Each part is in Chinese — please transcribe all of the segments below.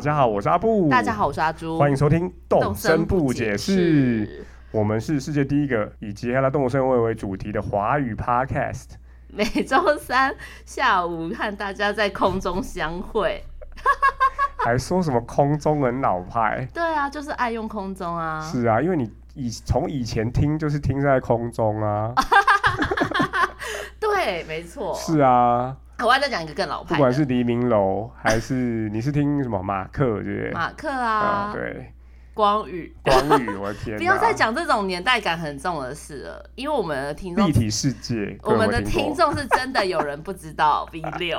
大家好，我是阿布。大家好，我是阿朱。欢迎收听《动动声不解释》。释。我们是世界第一个以结合了动物声位为主题的华语 Podcast。每周三下午和大家在空中相会。还说什么空中人老派？对啊，就是爱用空中啊。是啊，因为你以从以前听就是听在空中啊。对，没错。是啊，我还再讲一个更老派，不管是黎明楼还是你是听什么马克，对不对？马克啊，啊，对，光宇。光宇，我的天哪！不要再讲这种年代感很重的事了，因为我们的听众立体世界，我们的听众是真的有人不知道 V 六，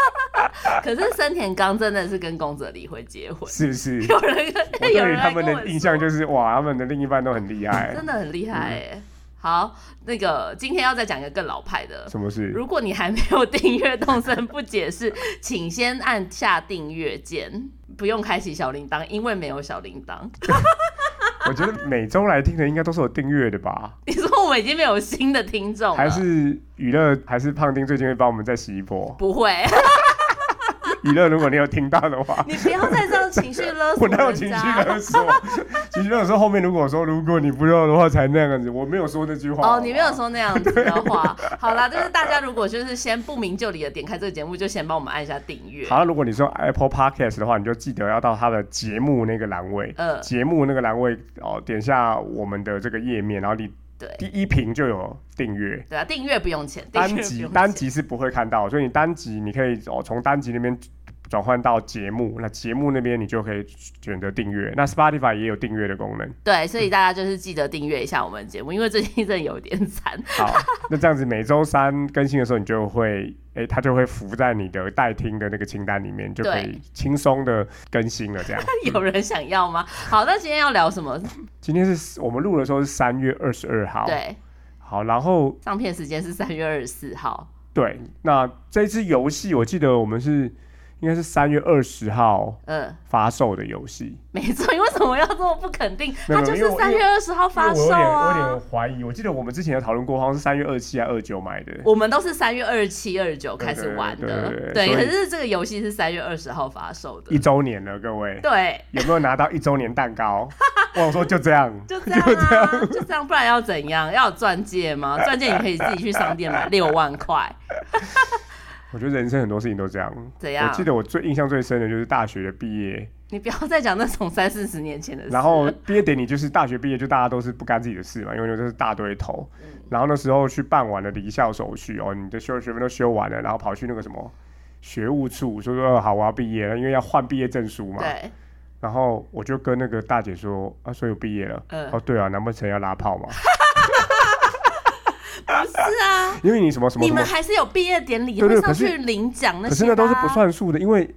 可是森田刚真的是跟宫泽理惠结婚，是不是？有人我跟有对于他人跟我们的印象就是哇，他们的另一半都很厉害。真的很厉害哎。好，那个今天要再讲一个更老派的。什么事？如果你还没有订阅《动森不解释》，请先按下订阅键，不用开启小铃铛，因为没有小铃铛。我觉得每周来听的应该都是有订阅的吧？你说我们已经没有新的听众了？还是娱乐？还是胖丁最近会帮我们再洗一波？不会？娱乐，如果你有听到的话，你不要再这样情绪勒索 我哪有情绪家。勒索？情绪勒索后面如果说如果你不要的话才那样子，我没有说那句话。哦，你没有说那样子的话，好啦，就是大家如果就是先不明就里的点开这个节目，就先帮我们按一下订阅。好，如果你说 Apple Podcast 的话，你就记得要到它的节目那个栏位，呃，节目那个栏位哦，点下我们的这个页面，然后你对第一瓶就有订阅。对啊，订阅不用钱，单集单集是不会看到，所以你单集你可以哦从单集那边转换到节目，那节目那边你就可以选择订阅。那 Spotify 也有订阅的功能。对，所以大家就是记得订阅一下我们的节目，因为最近真的有点惨。好，那这样子每周三更新的时候，你就会哎、它就会浮在你的待听的那个清单里面，就可以轻松的更新了。这样，有人想要吗？好，那今天要聊什么？今天是我们录的时候是三月二十二号。，对，好，然后上片时间是三月二十四号。对，那这次游戏我记得我们是应该是三月二十号嗯，发售的游戏。没错。你为什么要这么不肯定？它就是三月二十号发售因为我有点，我有啊点。怀疑。我记得我们之前有讨论过，好像是三月二七还二九买的。我们都是三月二十七、二十九开始玩的对。可是这个游戏是三月二十号发售的一，周年了，各位对，有没有拿到一周年蛋糕？我想说就这样，就这样啊，就这样，不然要怎样？要有钻戒吗？钻戒你可以自己去商店买，六万块，我觉得人生很多事情都这样。怎样我记得我最印象最深的就是大学的毕业，你不要再讲那种三四十年前的事。然后毕业典礼就是大学毕业，就大家都是不干自己的事嘛，因为就是大堆头。嗯然后那时候去办完了离校手续哦，你的修学分都修完了，然后跑去那个什么学务处，说说好我要毕业了，因为要换毕业证书嘛。对，然后我就跟那个大姐说啊，所以我毕业了。嗯哦，对啊，难不成要拉炮吗？不是啊，因为你什么什么你们还是有毕业典礼，对上去领奖那些、啊。可是那都是不。算数的，因为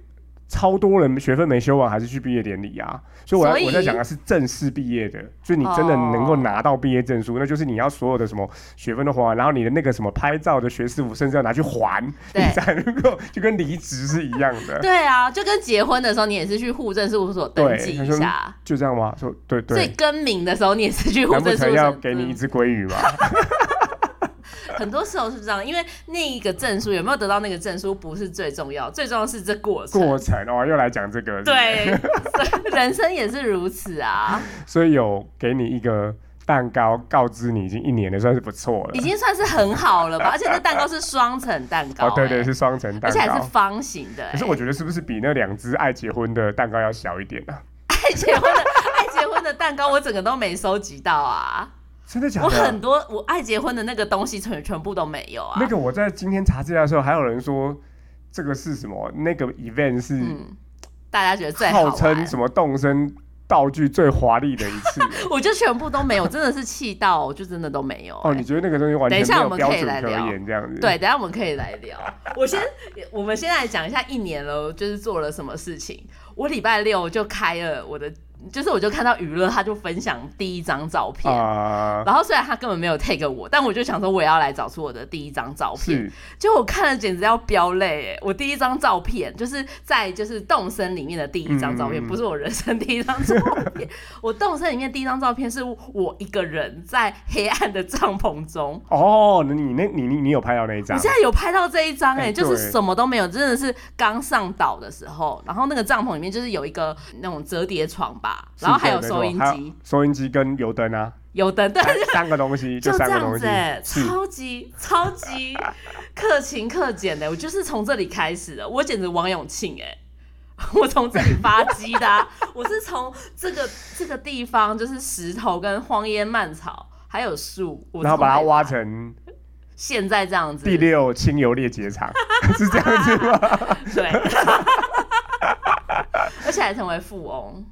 超多人学分没修完还是去毕业典礼啊。所以我要以我在讲的是正式毕业的，就是你真的能够拿到毕业证书，那就是你要所有的什么学分都还完，然后你的那个什么拍照的学士服甚至要拿去还，你才能够就跟离职是一样的。对啊，就跟结婚的时候，你也是去户政事务所登记一下。就这样吗？说对所以，更名的时候，你也是去户政事务所。成要给你一只鲑鱼吗？很多时候是这样，因为那一个证书有没有得到那个证书不是最重要，最重要是这过程。过程哦，又来讲这个，对，人生也是如此啊，所以有给你一个蛋糕，告知你已经一年了，算是不错了已。经算是很好了吧？而且这蛋糕是双层蛋糕、哦，对对，欸是双层蛋糕而且还是。方形的、欸。可是我觉得是不是比那两只爱结婚的蛋糕要小一点啊？爱结婚的爱结婚的蛋糕，我整个都没收集到啊！真的假我很？多我爱结婚的那个东西全全部都没有啊。那个我在今天查资料的时候，还有人说这个是什么？那个 event 是嗯，大家觉得最好号称。什么动身道具最华丽的一次。我就全部都没有，真的是气到，我就真的都没有、哦，欸你觉得那个东西完全没有等一下我们标准可可以来聊言，这样子？对，等一下我们可以来聊。我先，我们先来讲一下一年了，就是做了什么事情。我礼拜六就开了我的就是我就看到娱乐，他就分享第一张照片。啊，然后虽然他根本没有 take 我，但我就想说我也要来找出我的第一张照片。是结果我看了简直要飙泪哎！我第一张照片就是在就是动森里面的第一张照片，嗯不是我人生第一张照片。我动森里面第一张照片是我一个人在黑暗的帐篷中。哦，那你那你你你有拍到那一张我现？在有拍到这一张哎、哎就是什么都没有，真的是刚上岛的时候，然后那个帐篷里面就是有一个那种折叠床吧，然后还有收音，机、收音机跟油灯啊，油灯，对，三三个东西，就这样三个东西子哎、，超级超级 克勤克俭的，我就是从这里开始的，我简直王永庆哎、我从这里发迹的啊、我是从这个这个地方，就是石头跟荒烟蔓草，还有树，然后把它挖成现在这样子，第六清油裂结厂，是这样子吗？对，而且还成为富翁。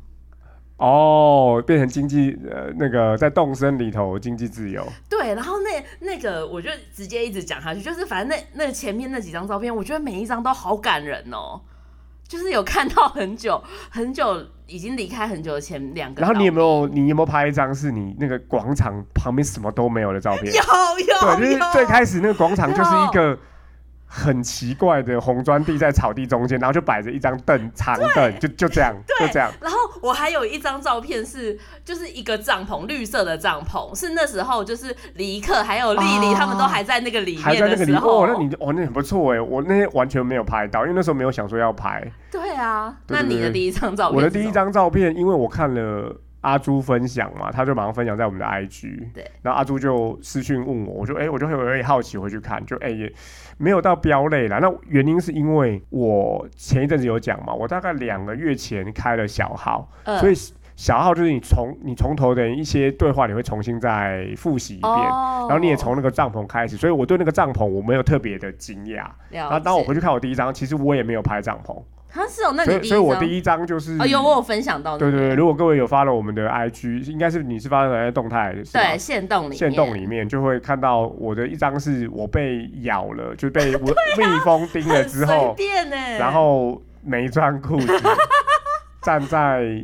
哦，变成经济呃那个在动身里头经济自由，对，然后那那个我就直接一直讲下去，就是反正那那前面那几张照片，我觉得每一张都好感人哦，就是有看到很久 很久已经离开很久的前两个。然后你有没有你有没有拍一张是你那个广场旁边什么都没有的照片？有有对，就是最开始那个广场就是一个很奇怪的红砖地在草地中间，然后就摆着一张凳长凳，就就这样就这样。然后我还有一张照片是，就是一个帐篷，绿色的帐篷，是那时候就是李克还有丽丽、哦他们都还在那个里还在那个里面的时候。哦，那你哦那很不错哎，我那天完全没有拍到，因为那时候没有想说要拍。对啊，那你的第一张照片，我的第一，张照片，因为我看了阿朱分享嘛，他就马上分享在我们的 IG。对，然后阿朱就私讯问我，我就哎、我就会有点好奇回去看，就哎、也没有到飙泪啦。那原因是因为我前一阵子有讲嘛，我大概两个月前开了小号，嗯所以小号就是你从你从头的一些对话，你会重新再复习一遍。哦，然后你也从那个帐篷开始，所以我对那个帐篷我没有特别的惊讶。了然后当我回去看我第一张，其实我也没有拍帐篷，他是哦，那所以所以我第一张就是哦有我有分享到、那个，对对对，如果各位有发了我们的 IG，应该是你是发在动态对，线动里面，线动里面就会看到我的一张是我被咬了，就被我 蜜蜂叮了之后，然后没穿裤子，站在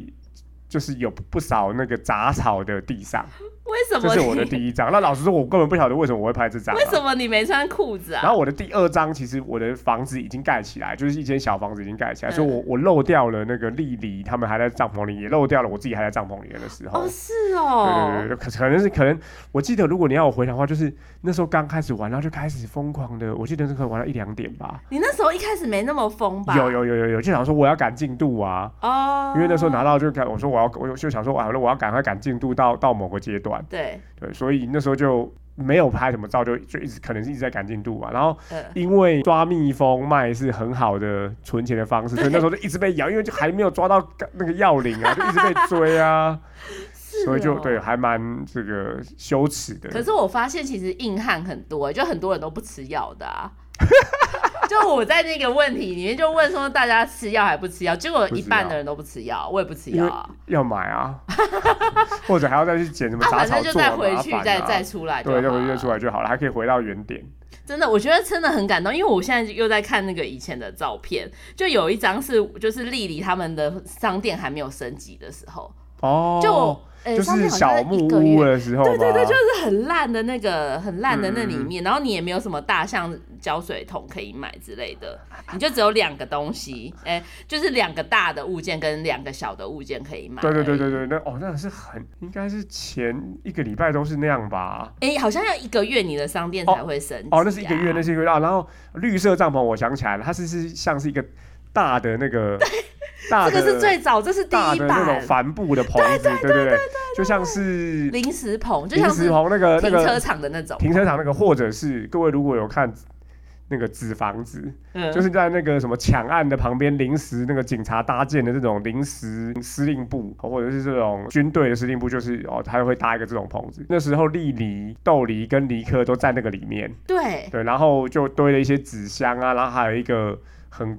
就是有不少那个杂草的地上，为什么这是我的第一张。那老实说，我根本不晓得为什么我会拍这张、啊。为什么你没穿裤子啊？然后我的第二张，其实我的房子已经盖起来，就是一间小房子已经盖起来，嗯所以我我漏掉了那个丽丽他们还在帐篷里，也漏掉了我自己还在帐篷里的时候。哦，是对哦，对对，可可能是可能，我记得如果你要我回想的话，就是那时候刚开始玩，然后就开始疯狂的，我记得是可能玩到一两点吧。你那时候一开始没那么疯吧？有有有有有，就想说我要赶进度啊，哦，因为那时候拿到就赶，我说我要，我就想说完了，我要赶快赶进度到到某个阶段，对，对，所以那时候就没有拍什么照，就就一直可能是一直在赶进度吧。然后呃，因为抓蜜蜂卖是很好的存钱的方式，所以那时候就一直被咬，因为就还没有抓到那个要领啊，就一直被追啊，所以就哦对，。还蛮这个羞耻的。可是我发现其实硬汉很多，就很多人都不吃药的啊。就我在那个问题里面就问说大家吃药还不吃药，结果一半的人都不吃药，我也不吃药啊。要买啊，或者还要再去捡什么啊，杂反正就再回去再再出来对，再，回去再出来就好了，还可以回到原点。真的，我觉得真的很感动，因为我现在又在看那个以前的照片，就有一张是就是丽丽他们的商店还没有升级的时候，哦，就就是小木屋的时候吗？对对对，就是很烂的那个很烂的那里嗯面，然后你也没有什么大象胶水桶可以买之类的，你就只有两个东西，哎、就是两个大的物件跟两个小的物件可以买。对对对对。对，那哦，那是很应该是前一个礼拜都是那样吧？哎、好像要一个月你的商店才会升级、哦，那是一个月，那是是一个月啊。然后绿色帐篷，我想起来了，它是是像是一个大的那个 大的这个是最早，这是第一版那种帆布的棚子，对对对，就像是临时棚，就临像是时棚那个那停车场的那种。停车场那个，或者是各位如果有看。那个纸房子，嗯，就是在那个什么抢案的旁边，临时那个警察搭建的这种临时司令部，或者是这种军队的司令部，就是哦，他会搭一个这种棚子。那时候莉梨、豆梨跟尼克都在那个里面，对对，然后就堆了一些纸箱啊，然后还有一个很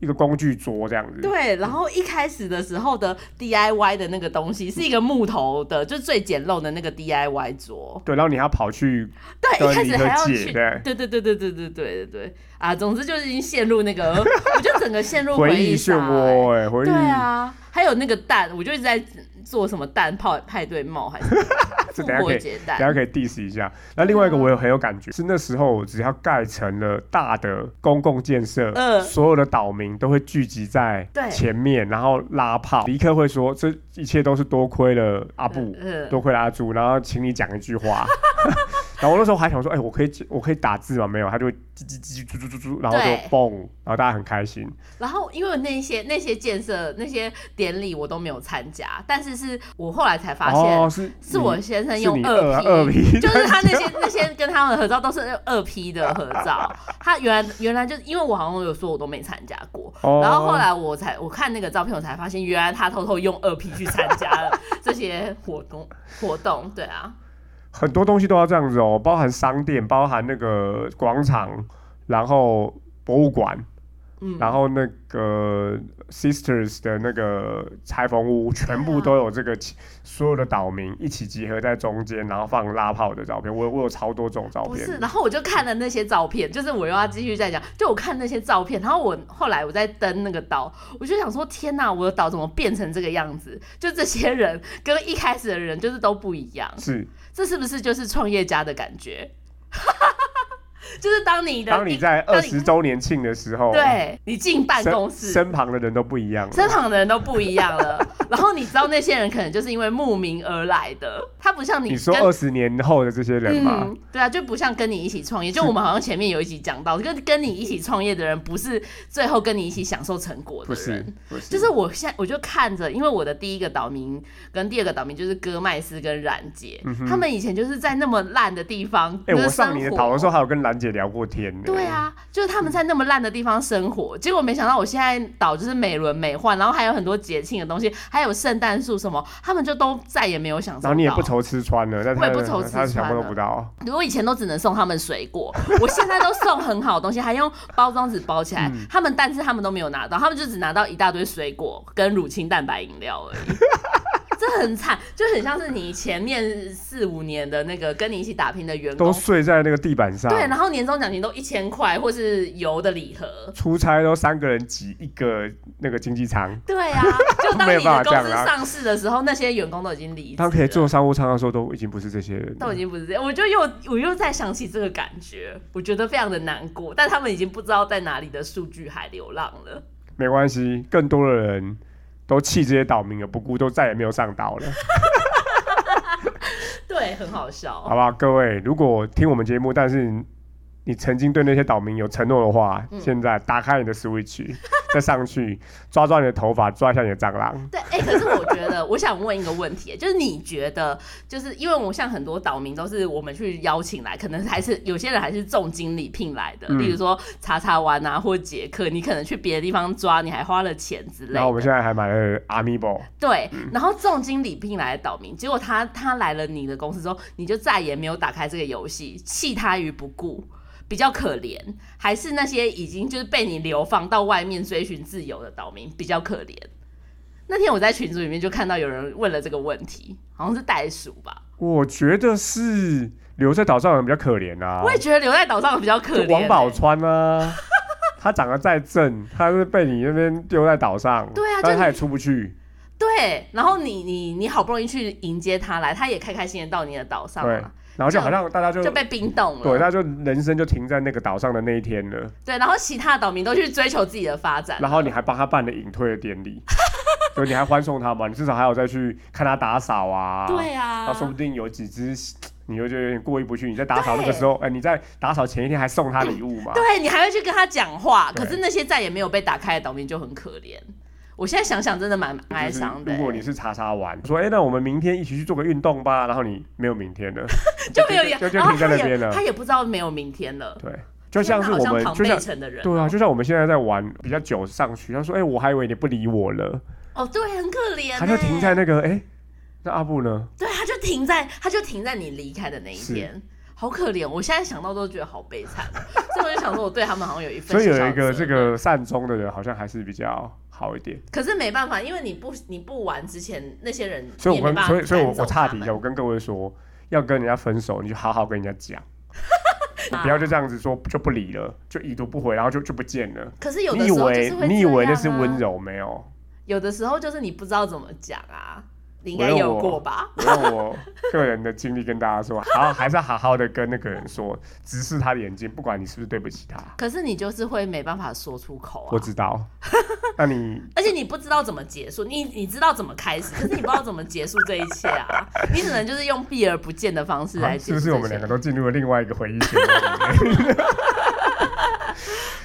一个工具桌这样子。对，然后一开始的时候的 DIY 的那个东西是一个木头的，就最简陋的那个 DIY 桌。对，然后你还要跑去对，一开始还要去，对，对对对对对对对对对啊！总之就是已经陷入那个，我就整个陷入回忆忆漩涡，哎，回忆对啊，还有那个蛋，我就一直在做什么蛋泡派对帽还是 这复等下可以活节蛋？等下可以 diss 一下。那另外一个我有很有感觉，是那时候只要盖成了大的公共建设，嗯所有的岛民都会聚集在前面，然后拉炮。尼克会说这一切都是多亏了阿布，嗯多亏了阿朱，然后请你讲一句话。然后我那时候还想说，哎、我可以我可以打字吗？没有，他就会叽叽叽叽啾啾啾啾，然后就蹦，然后大家很开心。然后因为那些那些建设那些典礼我都没有参加，但是是我后来才发现。哦，是是我先生用二二二 P，就是他那些那些跟他们的合照都是二 P 的合照。他原来原来就因为我好像有说我都没参加过，哦然后后来我才我看那个照片，我才发现原来他偷偷用二 P 去参加了 这些活动活动。对啊，很多东西都要这样子哦，包含商店，包含那个广场，然后博物馆，嗯，然后那个 Sisters 的那个裁缝屋，全部都有这个起所有的岛民一起集合在中间，然后放拉炮的照片。我我有超多这种照片不是，片。然后我就看了那些照片，就是我又要继续再讲，就我看那些照片，然后我后来我在登那个岛，我就想说，天哪，我的岛怎么变成这个样子？就这些人跟一开始的人就是都不一样，是，这是不是就是创业家的感觉？就是当你的当你在二十周年庆的时候，对你进办公室，身旁的人都不一样了。身旁的人都不一样了，然后你知道那些人可能就是因为慕名而来的，他不像你你说跟二十年后的这些人嘛，嗯，对啊，就不像跟你一起创业，就我们好像前面有一集讲到，跟跟你一起创业的人，不是最后跟你一起享受成果的人。，不是，就是我现在我就看着，因为我的第一个岛民跟第二个岛民就是戈麦斯跟冉姐，他们以前就是在那么烂的地方，嗯哎、就是我上你的岛的时候，还有跟兰姐聊过天呢。对啊，就是他们在那么烂的地方生活，结果没想到我现在岛就是美轮美奂，然后还有很多节庆的东西，还有圣诞树什么，他们就都再也没有享受到。然后你也不愁吃穿了，我也不愁吃他想穿了不不到。我以前都只能送他们水果，我现在都送很好的东西，还用包装纸包起来。嗯他们但是他们都没有拿到，他们就只拿到一大堆水果跟乳清蛋白饮料而已。这很惨，就很像是你前面四五年的那个跟你一起打拼的员工都，睡在那个地板上，对，然后年终奖金都一千块，或是油的礼盒。出差都三个人挤一个那个经济舱，对啊，就当 你的公司上市的时候，那些员工都已经离职了，他们可以坐商务舱的时候，都已经不是这些人。都已经不是这样，我就又我又在想起这个感觉，我觉得非常的难过，但他们已经不知道在哪里的数据海流浪了。没关系，更多的人都弃这些岛民而不顾，都再也没有上岛了，对，很好笑。好不好？各位，如果听我们节目，但是你曾经对那些岛民有承诺的话，嗯现在打开你的 Switch，再上去抓抓你的头发，抓一下你的蟑螂。对，哎、可是我觉得，我想问一个问题，就是你觉得，就是因为我像很多岛民都是我们去邀请来，可能还是有些人还是重金礼聘来的，嗯例如说查查湾啊或杰克，你可能去别的地方抓，你还花了钱之类的。然后我们现在还买了 Amiibo，对，然后重金礼聘来的岛民，结果他他来了你的公司之后，你就再也没有打开这个游戏，弃他于不顾。比较可怜，还是那些已经就是被你流放到外面追寻自由的岛民比较可怜。那天我在群组里面就看到有人问了这个问题，好像是袋鼠吧？我觉得是留在岛上的人比较可怜啊。我也觉得留在岛上的比较可怜、就王宝欸钏啊，他长得再正，他是被你那边丢在岛上，对啊就但是他也出不去，对，然后你你你好不容易去迎接他来，他也开开心心地到你的岛上对嘛，然后就好像大家就就被冰冻了。对，他就人生就停在那个岛上的那一天了，对，然后其他的岛民都去追求自己的发展。然后你还帮他办了隐退的典礼，对，你还欢送他嘛，你至少还有再去看他打扫啊，对啊，那说不定有几只。你又觉得有点过意不去，你在打扫那个时候，哎、你在打扫前一天还送他礼物嘛？对你还会去跟他讲话，可是那些再也没有被打开的岛民就很可怜。我现在想想，真的蛮蛮哀就是伤的、如果你是查查玩，说哎、那我们明天一起去做个运动吧，然后你没有明天了，就没有就就停在那边了他也不知道没有明天了。对，就像是我们，就像城的人，对啊，就像我们现在在玩比较久上去，他说哎、我还以为你不理我了，哦，对，很可怜、欸。他就停在那个哎、那阿布呢？对，他就停在，他就停在你离开的那一是天，好可怜。我现在想到都觉得好悲惨，所以我就想说，我对他们好像有一份所以有一个这个善终的人，好像还是比较好一点。可是没办法，因为你不你不玩之前，那些人所以我跟所以所以我我岔题一下，我跟各位说，要跟人家分手，你就好好跟人家讲，你啊不要就这样子说就不理了，就已读不回，然后就就不见了。可是有的你以为时候你以为你以为那是温柔没有？有的时候就是你不知道怎么讲啊，你应该有过吧？我用我个人的经历跟大家说，好，还是要好好的跟那个人说，直视他的眼睛，不管你是不是对不起他。可是你就是会没办法说出口啊。我知道，那你而且你不知道怎么结束，你你知道怎么开始，可是你不知道怎么结束这一切啊！你只能就是用避而不见的方式来结束、啊是不是我们两个都进入了另外一个回忆？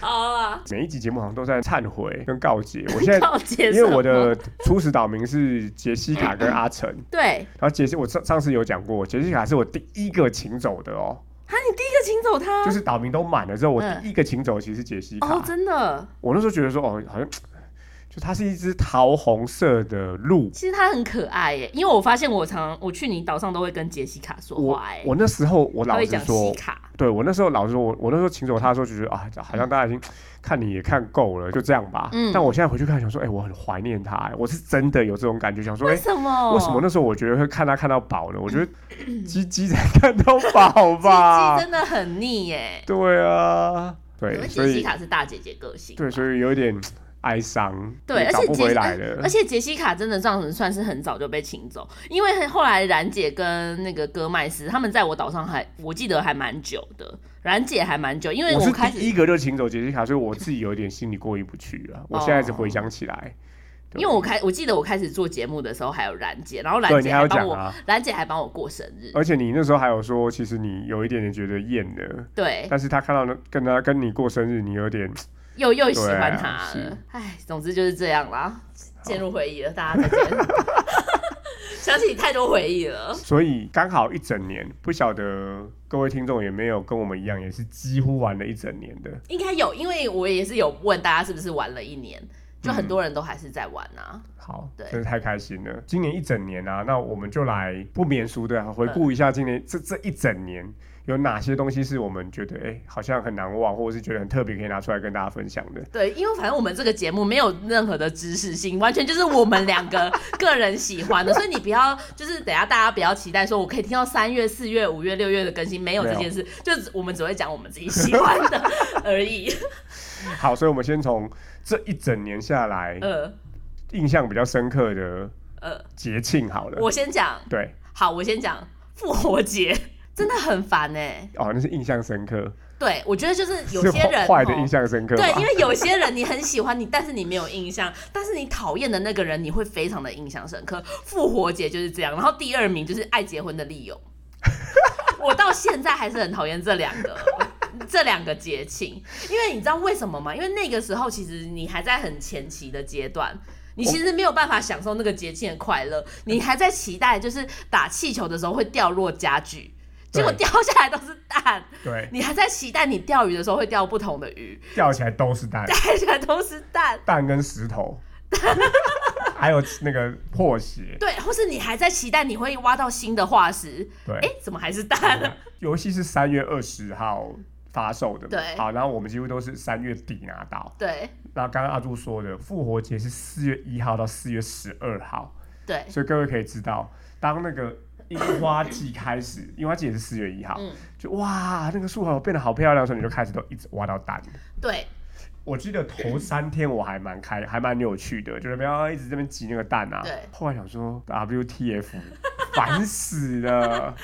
好啊，每一集节目好像都在忏悔跟告诫。我现在因为我的初始岛名是杰西卡跟阿成，对。然后杰西我上上次有讲过，杰西卡是我第一个请走的哦，啊，你第一个请走他，就是岛民都满了之后，我嗯。第一个请走其实是杰西卡。哦，真的，我那时候觉得说，哦，好像就它是一只桃红色的鹿。其实它很可爱耶，因为我发现我常我去你岛上都会跟杰西卡说我话哎，我那时候我老实说，卡，对我那时候老实说，我我那时候请走他的时候，就觉得啊，好像大家已经看你也看够了，就这样吧。嗯但我现在回去看，想说，哎、我很怀念他、哎我是真的有这种感觉，想说，哎、为什么？为什么那时候我觉得会看他看到饱呢？我觉得 鸡鸡才看到饱鸡吧鸡？真的很腻耶？对啊，对，因为杰西所以卡是大姐姐个性，对，所以有一点哀伤，对，而且杰西回来了而。且杰西卡真的这样子算是很早就被请走，因为后来冉姐跟那个戈麦斯他们在我岛上还我记得还蛮久的，冉姐还蛮久，因为我是开始。第一个就请走杰西卡，所以我自己有一点心里过意不去啊。我现在只回想起来，对因为我开，我记得我开始做节目的时候还有冉姐，然后冉姐还帮我，冉姐还帮我过生日，而且你那时候还有说，其实你有一点点觉得厌的，对，但是他看到那跟他跟你过生日，你有点又又喜欢他是了，唉，总之就是这样啦，陷入回忆了，大家再见。想起太多回忆了，所以刚好一整年，不晓得各位听众有没有跟我们一样，也是几乎玩了一整年的。应该有，因为我也是有问大家是不是玩了一年，就很嗯多人都还是在玩啊。好，对真是太开心了！今年一整年啊，那我们就来不免俗的回顾一下今年这这一整年有哪些东西是我们觉得哎、好像很难忘，或者是觉得很特别可以拿出来跟大家分享的。对，因为反正我们这个节目没有任何的知识性，完全就是我们两个个人喜欢的，所以你不要就是等下大家不要期待说我可以听到三月、四月、五月、六月的更新，没有这件事，就是我们只会讲我们自己喜欢的而已。好，所以我们先从这一整年下来，呃。印象比较深刻的呃，节庆好了。我先讲，对，好，我先讲。复活节，真的很烦哎、哦，那是印象深刻，对，我觉得就是有些人哦坏的印象深刻。对，因为有些人你很喜欢你，但是你没有印象，但是你讨厌的那个人你会非常的印象深刻。复活节就是这样，然后第二名就是爱结婚的理由。我到现在还是很讨厌这两个 这两个节庆，因为你知道为什么吗？因为那个时候其实你还在很前期的阶段。你其实没有办法享受那个节庆的快乐，你还在期待就是打气球的时候会掉落家具，结果对。掉下来都是蛋，对，你还在期待你钓鱼的时候会钓不同的鱼，钓起来都是蛋，看起来都是蛋。蛋跟石头，还有那个破鞋。对，或是你还在期待你会挖到新的化石，对，哎，怎么还是蛋？游戏是三月二十号发售的，对。好，然后我们几乎都是三月底拿到。对。那刚刚阿朱说的复活节是四月一号到四月十二号，对，所以各位可以知道，当那个樱花季开始，樱花季也是四月一号，嗯，就哇，那个树好变得好漂亮的时候，你就开始都一直挖到蛋。对，我记得头三天我还蛮开，还蛮有趣的，就是不要一直这边挤那个蛋啊。对。后来想说 WTF，烦死了，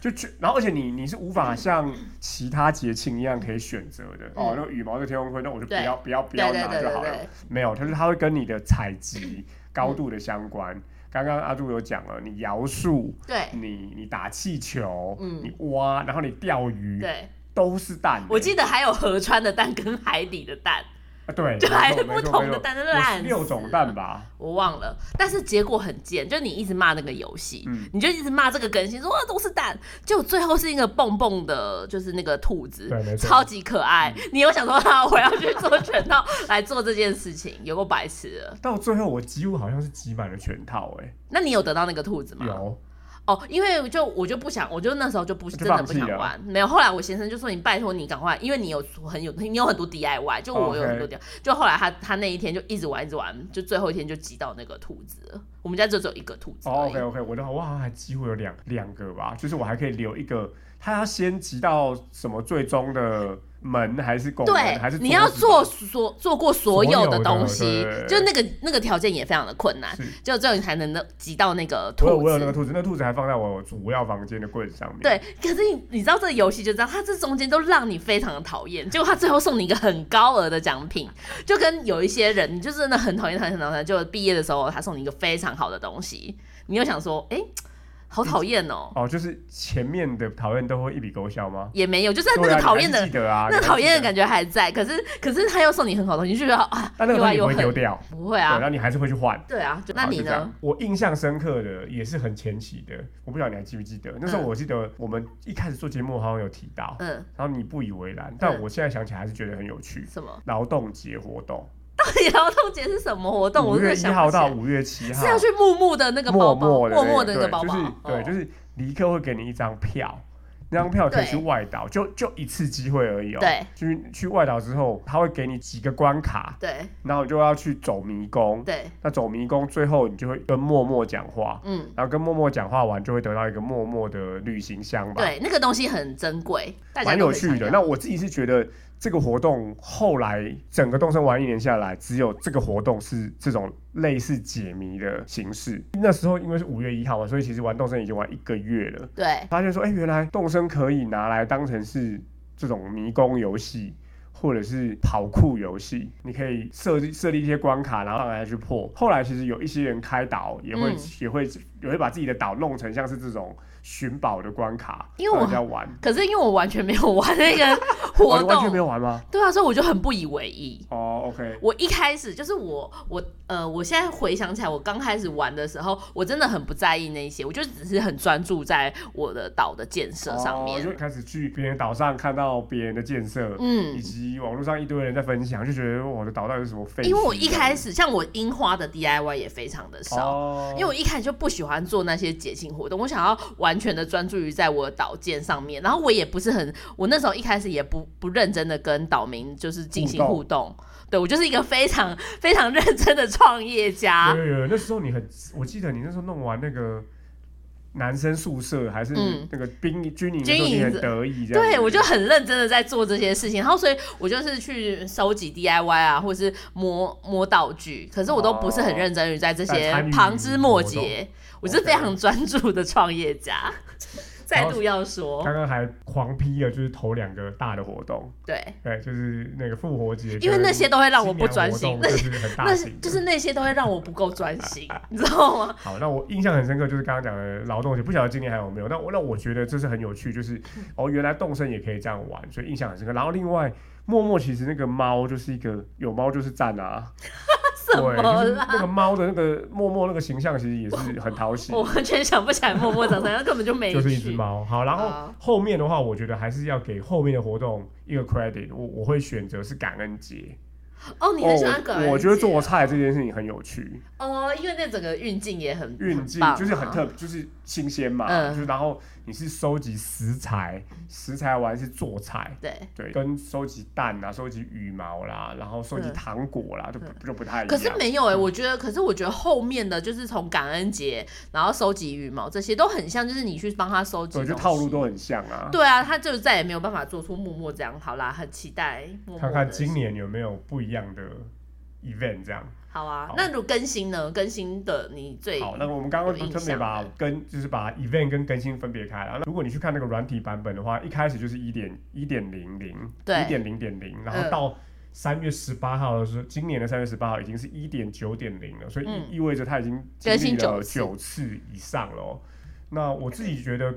就去，然后而且你你是无法像其他节庆一样可以选择的、哦，那个羽毛的天空盔，那我就不要不要不要拿就好了。对，没有，就是它会跟你的采集高度的相关。刚刚阿朱有讲了，你摇树，对。你你打气球，嗯。你挖，然后你钓鱼，对，都是蛋欸。我记得还有河川的蛋跟海底的蛋，啊，对，就还是不同的蛋真的烂六种蛋吧？我忘了，但是结果很贱，就你一直骂那个游戏，嗯你就一直骂这个更新，说哇都是蛋，结果最后是一个蹦蹦的，就是那个兔子超级可爱。你有想说啊，我要去做全套来做这件事情，有够白痴的。到最后我几乎好像是集满了全套、哎，那你有得到那个兔子吗？有，哦，因为就我就不想，我就那时候就不就真的不想玩，没有。后来我先生就说你拜托你赶快，因为你有很有你有很多 DIY，就我有很多 DIY，、就后来他他那一天就一直玩一直玩，就最后一天就集到那个兔子了。我们家就只有一个兔子。，OK OK，我的我好像还几乎有两两个吧，就是我还可以留一个他要先集到什么最终的门还是拱门对还是，你要做所做过所有的东西就那个那个条件也非常的困难是，就最后你才能能集到那个兔子。我有那个兔子，那兔子还放在我主要房间的柜子上面。对，可是你你知道这个游戏就知道，它这中间都让你非常的讨厌，结果他最后送你一个很高额的奖品，就跟有一些人你就真的很讨厌他很讨厌他，就毕业的时候他送你一个非常好的东西，你又想说，哎、好讨厌哦，哦，就是前面的讨厌都会一笔勾销吗？也没有，就是那个讨厌的记得啊，那讨厌的。感觉还在，可是可是他又送你很好的东西，你就觉得啊，但那个东西会丢掉，不会啊然，后你还是会去换。对啊，就那你呢？我印象深刻的也是很前期的，我不知道你还记不记得？那时候嗯我记得我们一开始做节目好像有提到，嗯，然后你不以为然，但嗯我现在想起来还是觉得很有趣。什么？劳动节活动，到底劳动节是什么活动？五月一号。到五月七号，是要去木木的那个包包，默默的默默的那个对包包，就是对，哦就是离客会给你一张票，那张票可以去外岛，就就一次机会而已哦。对，去去外岛之后，他会给你几个关卡，对然后你就要去走迷宫。对，那走迷宫最后你就会跟默默讲话，嗯，然后跟默默讲话完就会得到一个默默的旅行箱吧。对，那个东西很珍贵，蛮有趣的。那我自己是觉得这个活动后来整个动身玩一年下来，只有这个活动是这种类似解谜的形式。那时候因为是五月一号嘛，所以其实玩动身已经玩一个月了，对发现说，哎、原来动身可以拿来当成是这种迷宫游戏。或者是跑酷游戏，你可以设立设立一些关卡，然后让大家去破。后来其实有一些人开导，也会、嗯也会也会把自己的岛弄成像是这种寻宝的关卡，因为我让人家玩。可是因为我完全没有玩那个 活动完全没，有玩吗？对啊，所以我就很不以为意。哦，OK，我一开始就是我我呃，我现在回想起来，我刚开始玩的时候，我真的很不在意那些，我就只是很专注在我的岛的建设上面。我、就开始去别人岛上看到别人的建设，嗯以，及网络上一堆人在分享，就觉得我的岛到底是什么废？因为我一开始像我樱花的 DIY 也非常的少，哦，因为我一开始就不喜欢做那些节庆活动，我想要完全的专注于在我的岛建上面。然后我也不是很，我那时候一开始也不不认真的跟岛民就是进行互动。对我就是一个非常非常认真的创业家有。有有，那时候你很，我记得你那时候弄完那个男生宿舍还是嗯那个兵军营军营得意这样。对，我就很认真的在做这些事情，然后所以我就是去收集 DIY 啊，或者是摸摸道具，可是我都不是很认真于在这些旁枝末节，我是非常专注的创业家。再度要说，刚刚还狂批了，就是头两个大的活动，对，对，就是那个复活节，因为那些都会让我不专心那是很大 那型，就是那些都会让我不够专心，你知道吗？好，那我印象很深刻，就是刚刚讲的劳动节，不晓得今年还有没有。那我那我觉得这是很有趣，就是哦，原来动身也可以这样玩，所以印象很深刻。然后另外，默默其实那个猫就是一个有猫就是赞啊，什对，就是那啦？个猫的那个默默那个形象其实也是很讨喜我，完全想不起来默默长怎样，根本就没就是一只去。猫。好，然后好后面的话，我觉得还是要给后面的活动一个 credit，我我会选择是感恩节。哦，你很喜欢感恩我我觉得做菜这件事情很有趣，哦，因为那整个运镜也很运镜就是很啊特别，就是新鲜嘛，嗯就是然后你是收集食材，食材完是做菜，对。对，跟收集蛋啊、收集羽毛啦，然后收集嗯糖果啦，就不就不太一样。可是没有哎、嗯我觉得，可是我觉得后面的就是从感恩节，然后收集羽毛这些都很像，就是你去帮他收集对，就套路都很像啊。对啊，他就再也没有办法做出默默这样。好啦，很期待默默看看今年有没有不一样的 event 这样。好啊好。那如果更新呢？更新的你最好，那我们刚刚分别把跟就是把 event 跟更新分别开了。那如果你去看那个软体版本的话，一开始就是一点一点零零，对一点零点零，然后嗯到三月十八号的时候，今年的三月十八号已经是一点九点零了，所以意、嗯意味着它已经经更新历了九次以上了哦。那我自己觉得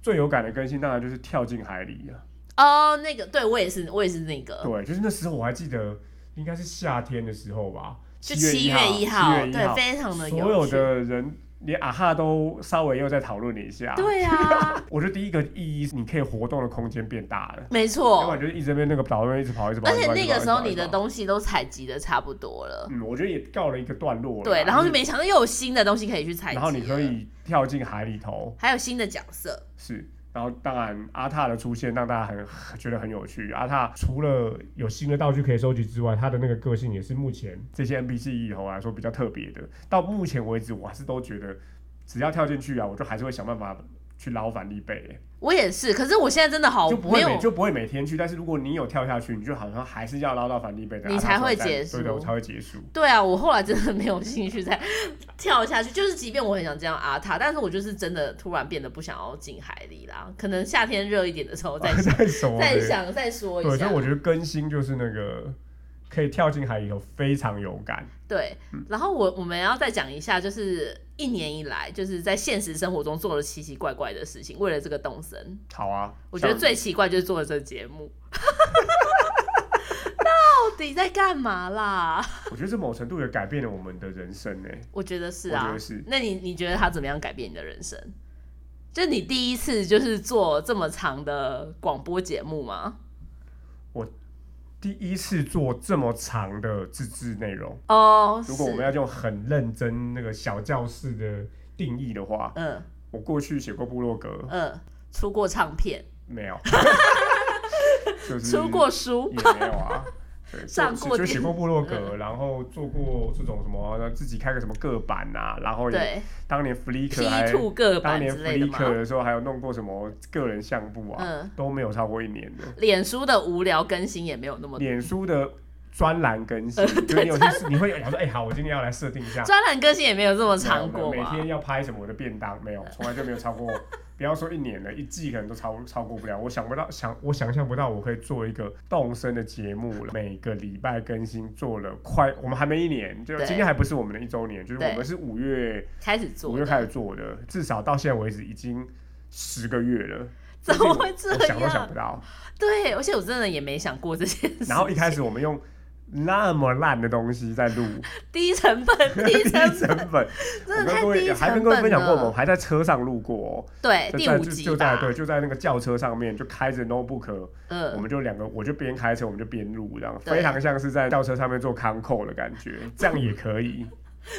最有感的更新，当然就是跳进海里了。哦，那个对我也是，我也是那个，对，就是那时候我还记得，应该是夏天的时候吧，就七七月一一号，七月一对，非常的所有。的人连啊哈都稍微又再讨论了一下。对啊，我觉得第一个意义是你可以活动的空间变大了，没要不错然。就是一直在那个岛那边一直跑，一直跑。而且那个时候你的，东西都采集的差不多了，嗯，我觉得也告了一个段落了。对，然后就就是没想到又有新的东西可以去采集，然后你可，以跳进海里头，还有新的角色，是。然后当然阿塔的出现让大家很觉得很有趣。阿塔除了有新的道具可以收集之外，他的那个个性也是目前这些 NPC 以后来说比较特别的。到目前为止，我还是都觉得只要跳进去啊，我就还是会想办法去捞反利贝，我也是，可是我现在真的好就不哦没有会每就不会每天去。但是如果你有跳下去，你就好像还是要捞到反力贝的，你才会结束对对，我才会结束。对啊，我后来真的没有兴趣再跳下去，就是即便我很想这样阿塔，但是我就是真的突然变得不想要进海里啦。可能夏天热一点的时候再想 再说再想再说对，一下所以我。觉得更新就是那个可以跳进海里头非常有感。对，嗯然后我我们要再讲一下，就是一年以来，就是在现实生活中做了奇奇怪怪的事情，为了这个动身，好啊，我觉得最奇怪就是做了这个节目。到底在干嘛啦？我觉得这某程度也改变了我们的人生呢。我觉得是啊，我觉得是那你你觉得他怎么样改变你的人生？就你第一次就是做这么长的广播节目吗？第一次做这么长的自制内容，哦，如果我们要用很认真那个小教室的定义的话，嗯。我过去写过部落格，嗯。出过唱片，没有，就是出过书，也没有啊。对，上过就就写过部落格，嗯然后做过这种什么，自己开个什么个版啊，然后也当年 Flickr 当年 Flickr？的时候还有弄过什么个人相簿啊，嗯都没有超过一年的。脸书的无聊更新也没有那么多。脸书的专栏更新，就是你有去，你会想说，哎、好，我今天要来设定一下，专栏更新也没有这么长过？每天要拍什么我的便当，没有，从来就没有超过，不要说一年了，一季可能都超超过不了。我想不到，想我想象不到，我可以做一个动身的节目了，每个礼拜更新，做了快，我们还没一年，就今天还不是我们的一周年，就是我们是五月开始做，五月开始做的，至少到现在为止已经十个月了。怎么会这我想都想不？到。对，而且我真的也没想过这件事。然后一开始我们用那么烂的东西在录，低成本，低低成本，成本，真的太我跟各位低还跟各位分享过，我们。还在车上录过、哦，对，就在第五集就就在吧。对就在那个轿车上面，就开着 notebook，嗯、我嗯，们就两个，我就边开车，我们就边录，这样非常像是在轿车上面做 c o 的感觉，这样也可以。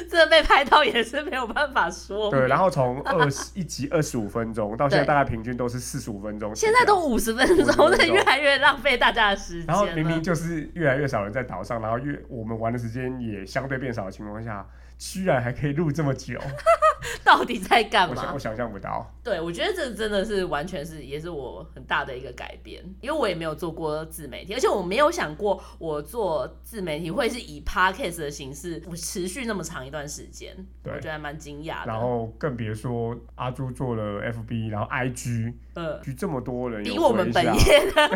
这被拍到也是没有办法说。对，然后从二十一集二十五分钟到现在大概平均都是四十五分钟，现在都五十分钟，分钟那越来越浪费大家的时间。然后明明就是越来越少人在岛上，然后越我们玩的时间也相对变少的情况下，居然还可以录这么久，到底在干嘛我想我？想象不到。对，我觉得这真的是完全是也是我很大的一个改变，因为我也没有做过自媒体，而且我没有想过我做自媒体会是以 podcast 的形式，我持续那么长一段时间，我对觉得还蛮惊讶的。然后更别说阿朱做了 FB，然后 IG，呃，就这么多人 比我们本业的，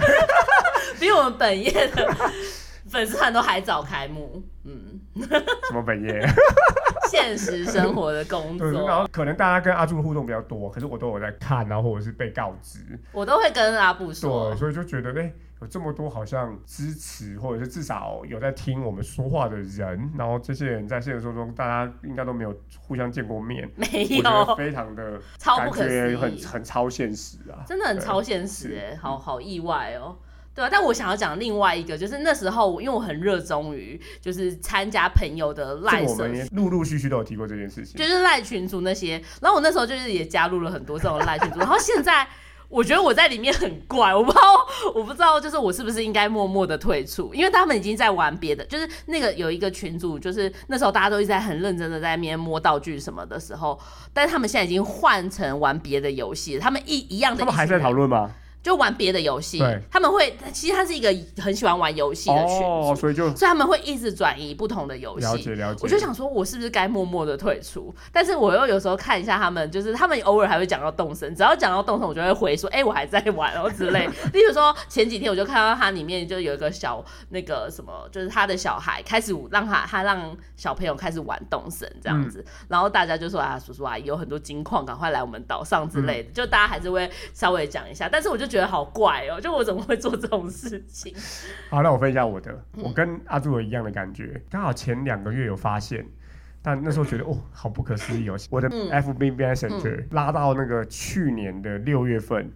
比我们本业的粉丝团都还早开幕，嗯，什么本业，现实生活的工作，然作，后可能大家跟阿朱的互动比较多，可是我都有在看，然后或者是被告知，我都会跟阿布说。对，，所以就觉得哎、有这么多好像支持，或者是至少有在听我们说话的人，然后这些人在现实生活中大家应该都没有互相见过面，没有，非常的超感觉不可思很议。很超现实啊，真的很超现实是。哎，好好意外哦。对啊，但我想要讲另外一个，就是那时候因为我很热衷于就是参加朋友的这赖社陆陆续续都有提过这件事情，就是赖群组那些，然后我那时候就是也加入了很多这种赖群组，然后现在我觉得我在里面很怪，我不知道我不知道就是我是不是应该默默的退出，因为他们已经在玩别的，就是那个有一个群组，就是那时候大家都一直在很认真的在那边摸道具什么的时候，但是他们现在已经换成玩别的游戏，他们一一样的，他们还在讨。论吗？就玩别的游戏，他们会其实他是一个很喜欢玩游戏的群组，哦，所以就所以他们会一直转移不同的游戏。了解了解，我就想说，我是不是该默默的退出？但是我又有时候看一下他们，就是他们偶尔还会讲到动森，只要讲到动森，我就会回说，哎、我还在玩哦之类。例如说前几天我就看到它里面就有一个小那个什么，就是他的小孩开始让他他让小朋友开始玩动森这样子，然后大家就说啊，叔叔阿姨有很多金矿，赶快来我们岛上之类的，就大家还是会稍微讲一下。但是我就觉得好怪哦，就我怎么会做这种事情？好，那我分享我的，嗯我跟阿朱有一样的感觉，刚好前两个月有发现，但那时候觉得哦，好不可思议哦，我的嗯。FB Messenger、拉到那个去年的六月份，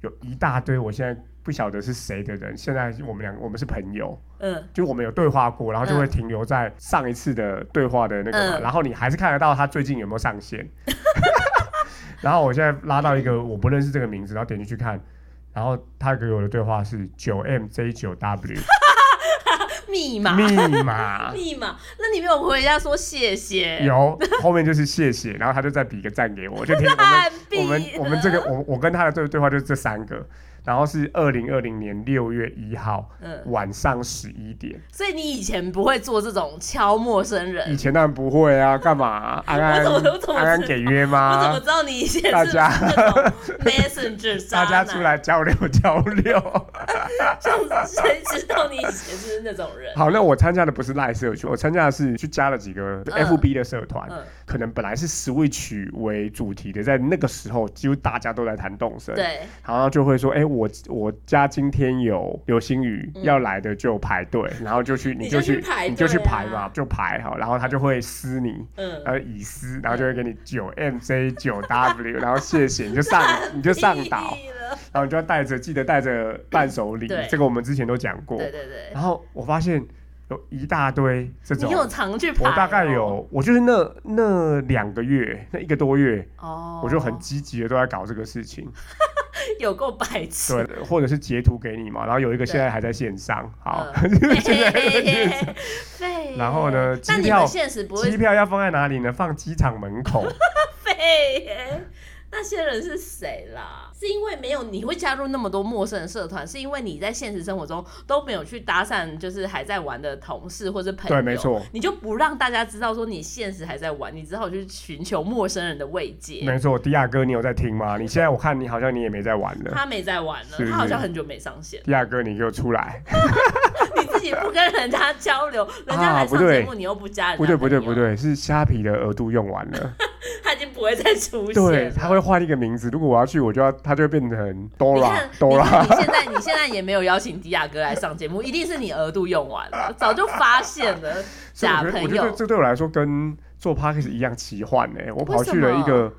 有一大堆我现在不晓得是谁的人，现在我们两个我们是朋友，嗯，就我们有对话过，然后就会停留在上一次的对话的那个嘛，嗯。然后你还是看得到他最近有没有上线。然后我现在拉到一个我不认识这个名字，然后点进去看，然后他给我的对话是九 M J 九 W，密码，密码。密码。那你没有回家说谢谢？有，后面就是谢谢，然后他就再比个赞给我，就听我们我们我们这个 我我跟他的对对话就是这三个，然后是二零二零年六月一号嗯，晚上十一点。所以你以前不会做这种敲陌生人以，前当然不会啊，干嘛、安安安安给约吗我怎么？知道你以前是 Messenger 大家出，来交流交流。像谁知道你以前是那种人？好，那我参加的不是赖社群，我参加的是去加了几个嗯 FB 的社团，嗯，可能本来是 Switch 为主题的，在那个时候几乎大家都在谈动森，对，然后就会说，哎、我我家今天有流星雨，嗯。要来的就排队，然后就去你就去排你就去排嘛，就排好，然后他就会撕你。嗯，呃，以撕，然后就会给你九 MZ 九 W，然后谢谢，你就上 你就上岛，然后你就要带着，记得带着伴手礼，这个我们之前都讲过。对对对，然后我发现有一大堆这种，你有常去排、我大概有，我就是那那两个月，那一个多月，哦，我就很积极的都在搞这个事情，有够白痴，对，或者是截图给你嘛，然后有一个现在还在线上，好，嗯。现在还在线上，废。耶。然后呢机票现实不会机票要放在哪里呢？放机场门口，废耶。那些人是谁啦？是因为没有你会加入那么多陌生的社团，是因为你在现实生活中都没有去搭讪，就是还在玩的同事或者朋友。对，没，错，你就不让大家知道说你现实还在玩，你只好去寻求陌生人的慰藉。没错，迪亚哥，你有在听吗？你现在我看你好像你也没在玩了，他没在玩了，是他好像很久没上线。迪亚哥，你给我出来！你自己不跟人家交流，人家来上节目，你又不加人家不对，不对，不，对，是虾皮的额度用完了。他已经不会再出现对，他会换一个名字。如果我要去，我就要，他就会变成你 Dora Dora。你现在 你现在也没有邀请迪亚哥来上节目，一定是你额度用完了，早就发现了假朋我觉得友。这对我来说跟做 Parkes 一样奇幻呢、我跑去了一个，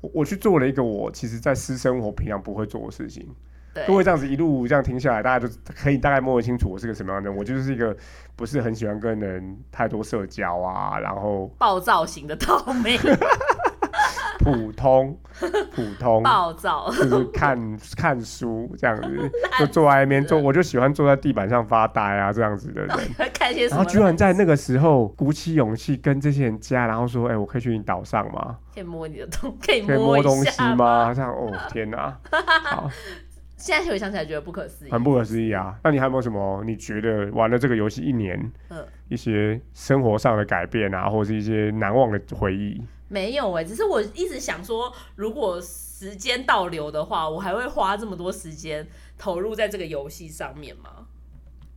我我去做了一个我其实在私生活平常不会做的事情。对各位这样子一路这样听下来，大家就可以大概摸得清楚我是个什么样的人。我就是一个不是很喜欢跟人太多社交啊，然后暴躁型的透明，普通普通。暴躁，就是看看书这样子，就坐在那边坐，我就喜欢坐在地板上发呆啊，这样子的人。会 看些什么？然后居然在那个时候鼓起勇气跟这些人加，然后说：“哎、我可以去你岛上吗？可以摸你的东，可以可以摸一东西下？吗？”这样哦，天哪，好，现在回想起来觉得不可思议。很不可思议啊！那你还有没有什么你觉得玩了这个游戏一年，嗯，一些生活上的改变啊，或者是一些难忘的回忆？没有哎、只是我一直想说，如果时间倒流的话，我还会花这么多时间投入在这个游戏上面吗？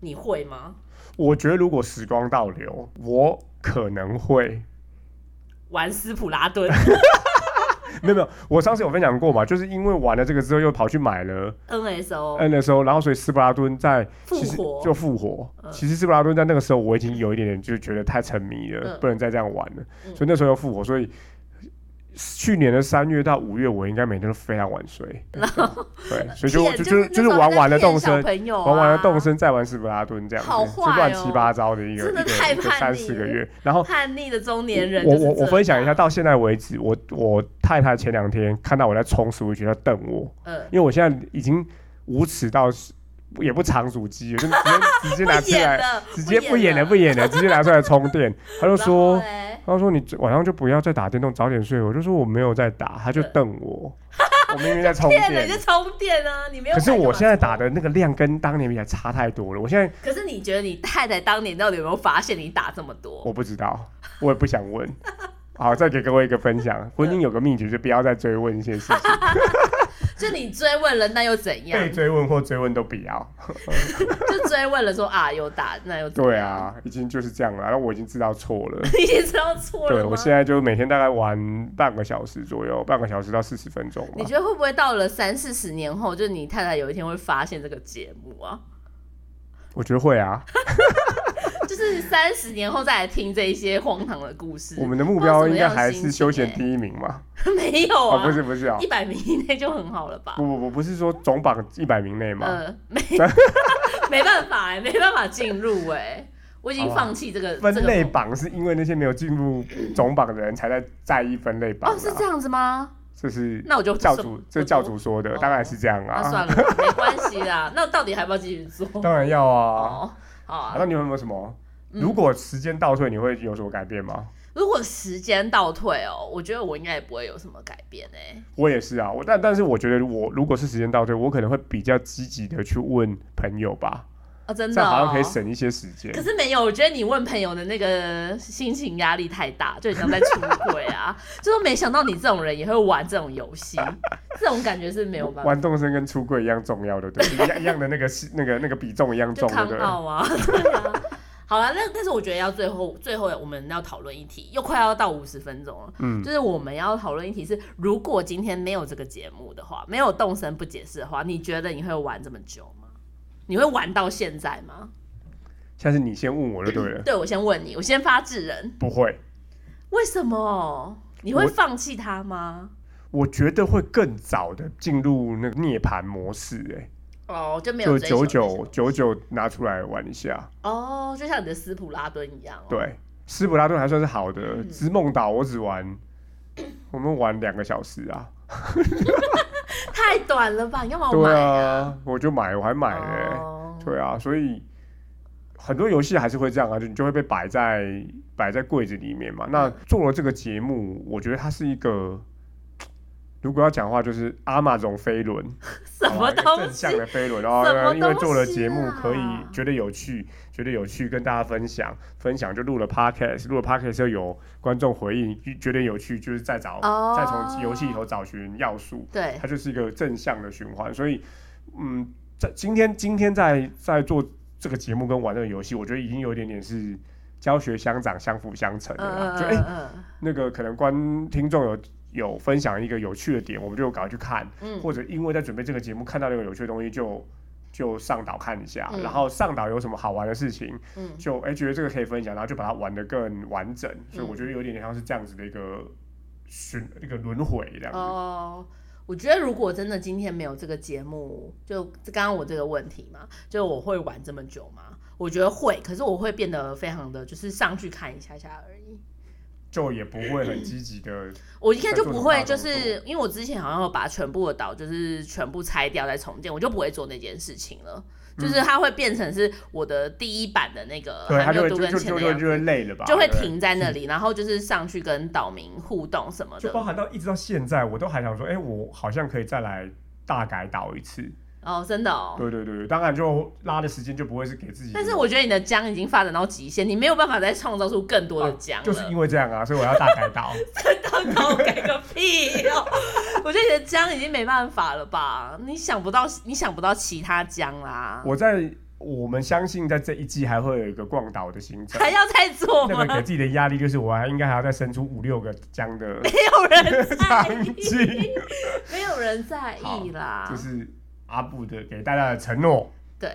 你会吗？我觉得如果时光倒流，我可能会玩斯普拉顿 没有没有，我上次有分享过嘛，就是因为玩了这个之后，又跑去买了 NSO，NSO，然后所以斯巴拉顿在复活。就复活。嗯。其实斯巴拉顿在那个时候，我已经有一点点就觉得太沉迷了，嗯。不能再这样玩了，嗯。所以那时候又复活。所以去年的三月到五月，我应该每天都非常晚睡。对，所以就就就是就是玩完了动身，啊，玩完了动身，再玩斯普拉顿这样子，好就乱七八糟的一个真的一个一个太叛逆三四个月，然后。叛逆的中年人我我我分享一下，到现在为止，我我太太前两天看到我在冲 Switch，她瞪我，嗯，因为我现在已经无耻到也不藏主机，就直接 直接拿出来，直接不演了不演演了，直接拿出来充电。他就了。说他说你晚上就不要再打电动，早点睡。我就说我没有在打，他就瞪我，我明明在充电你在。充电啊！你没有。可是我现在打，的那个量跟当年比起来差太多了。我现在可是你觉得你太太当年到底有没有发现你打这么多？我不知道，我也不想问。好，再给各位一个分享，婚姻有个秘诀，就不要再追问一些事情，就你追问了，那又怎样被？追问或追问都不要。就追问了说啊有打，那又怎样对，啊，已经就是这样了，然后我已经知道错了。你 已经知道错了吗对我现在就每天大概玩半个小时左右，半个小时到四十分钟。你觉得会不会到了三四十年后，就你太太有一天会发现这个节目啊？我觉得会啊，就是三十年后再来听这一些荒唐的故事。我们的目标应该还是休闲第一名嘛？没有哦，啊，不是不是哦一，百名以内就很好了吧？不不不，不是说总榜一百名内吗？呃，没 没办法哎、没办法进入哎、我已经放弃这个分类榜是因为那些没有进入总榜的人才在在意分类榜、啊。哦，是这，样子吗？这是那我就教主，这教主说的，哦大概是这样那啊。算了，没关系啦。那到底还要不要继续做？当然要啊，哦，好啊那你有没有什么？嗯如果时间倒退，你会有什么改变吗？如果时间倒退哦，我觉得我应该也不会有什么改变哎、我也是啊，我但但是我觉得我如果是时间倒退，我可能会比较积极的去问朋友吧，哦，真的、哦，这样好像可以省一些时间可。是没有，我觉得你问朋友的那个心情压力太大，就很像在出轨啊！就说没想到你这种人也会玩这种游戏，这种感觉是没有办法。玩动身跟出柜一样重要的，对一样一样的那个是那个那个比重一样重，对康不对？啊，对啊。好了，那但是我觉得要最后最后我们要讨论一题，又快要到五十分钟了。嗯，就是我们要讨论一题是，如果今天没有这个节目的话，没有动身不解释的话，你觉得你会玩这么久吗？你会玩到现在吗？下次你先问我就对了，对我先问你，我先发制人，不会，为什么你会放弃他吗？我觉得会更早的进入那个涅槃模式、欸，哦，就没有就追求久那些久久久拿出来玩一下。哦，就像你的斯普拉顿一样、哦。，对，斯普拉顿还算是好的，嗯织梦岛我只玩，我们玩两个小时啊。太短了吧？你干嘛对买啊，我就买，我还买了、欸。哦对啊，所以很多游戏还是会这样啊，就你就会被摆在摆在柜子里面嘛。那做了这个节目，我觉得它是一个，如果要讲话，就是阿玛总飞轮，什么东西正向？的飞轮，然后因为做了节目，可以啊觉得有趣，觉得有趣跟大家分享，分享就录了 podcast，录了 podcast 之后有观众回应，觉得有趣，就是再找、哦再从游戏里头找寻要素，对，它就是一个正向的循环。所以，嗯，在今天今天在在做这个节目跟玩这个游戏，我觉得已经有一点点是教学相长、相辅相成的嗯啦。嗯就哎、嗯那个可能观听众有有分享一个有趣的点，我们就赶快去看，嗯或者因为在准备这个节目看到那个有趣的东西就。就上岛看一下，嗯然后上岛有什么好玩的事情，嗯就哎、觉得这个可以分享，然后就把它玩的更完整，所以嗯我觉得有点像是这样子的一个循一个轮回这样嗯，子。哦。我觉得如果真的今天没有这个节目，就刚刚我这个问题嘛，就我会玩这么久吗？我觉得会，可是我会变得非常的就是上去看一下下而已。就也不会很积极的，我应该就不会，就是因为我之前好像有把全部的岛就是全部拆掉再重建，我就不会做那件事情了。就是它会变成是我的第一版的那个嗯对，还没有他就会就读跟前的样子就就会累了吧，就会停在那里，然后就是上去跟岛民互动什么的就包。含到一直到现在，我都还想说，哎、我好像可以再来大改岛一次。哦，真的哦。对对对对，当然就拉的时间就不会是给自己，但是我觉得你的姜已经发展到极限，你没有办法再创造出更多的姜了。就是因为这样啊，所以我要大改岛。到改个屁哦！我觉得你的姜已经没办法了吧？你想不到，你想不到其他姜啦，我在我们相信在这一季还会有一个逛岛的行程还。要再做吗？那个给自己的压力就是，我还应该还要再生出五六个姜的没有人在 场意，没有人在意啦。就是阿布的给大家的承诺，对。